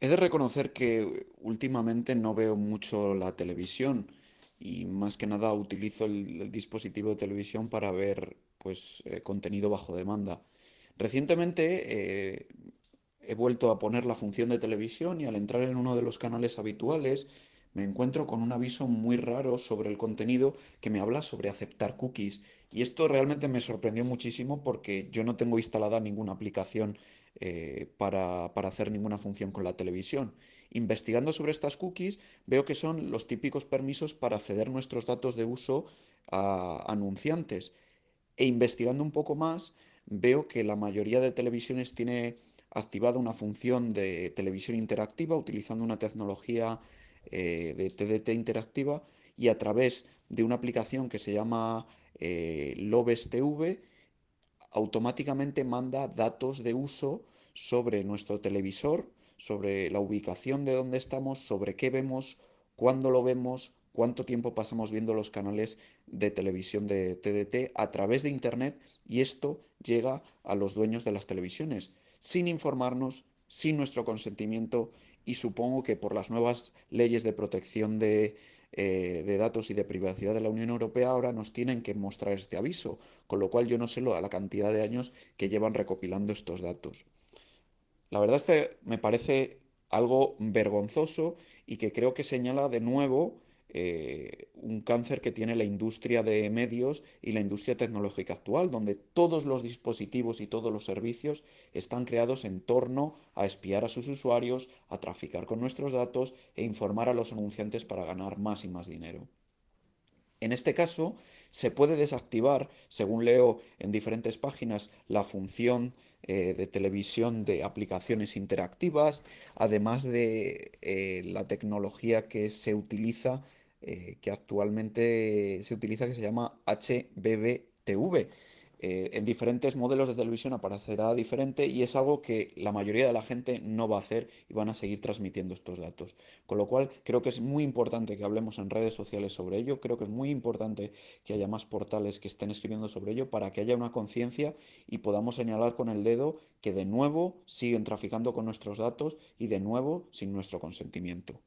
He de reconocer que últimamente no veo mucho la televisión y más que nada utilizo el, dispositivo de televisión para ver pues eh, contenido bajo demanda. Recientemente eh, he vuelto a poner la función de televisión y al entrar en uno de los canales habituales me encuentro con un aviso muy raro sobre el contenido que me habla sobre aceptar cookies. Y esto realmente me sorprendió muchísimo porque yo no tengo instalada ninguna aplicación eh, para, para hacer ninguna función con la televisión. Investigando sobre estas cookies, veo que son los típicos permisos para ceder nuestros datos de uso a anunciantes. E investigando un poco más, veo que la mayoría de televisiones tiene activada una función de televisión interactiva utilizando una tecnología eh, de TDT interactiva y a través de una aplicación que se llama eh, TV automáticamente manda datos de uso sobre nuestro televisor, sobre la ubicación de dónde estamos, sobre qué vemos, cuándo lo vemos, cuánto tiempo pasamos viendo los canales de televisión de TDT a través de Internet y esto llega a los dueños de las televisiones sin informarnos, sin nuestro consentimiento y supongo que por las nuevas leyes de protección de, eh, de, datos y de privacidad de la Unión Europea ahora nos tienen que mostrar este aviso, con lo cual yo no sé lo, la cantidad de años que llevan recopilando estos datos. La verdad es que me parece algo vergonzoso y que creo que señala de nuevo eh, un cáncer que tiene la industria de medios y la industria tecnológica actual, donde todos los dispositivos y todos los servicios están creados en torno a espiar a sus usuarios, a traficar con nuestros datos e informar a los anunciantes para ganar más y más dinero. En este caso, se puede desactivar, según leo en diferentes páginas, la función eh, de televisión de aplicaciones interactivas, además de eh, la tecnología que se utiliza eh, que actualmente se utiliza que se llama HBBTV. Eh, en diferentes modelos de televisión aparecerá diferente y es algo que la mayoría de la gente no va a hacer y van a seguir transmitiendo estos datos. Con lo cual creo que es muy importante que hablemos en redes sociales sobre ello, creo que es muy importante que haya más portales que estén escribiendo sobre ello para que haya una conciencia y podamos señalar con el dedo que de nuevo siguen traficando con nuestros datos y de nuevo sin nuestro consentimiento.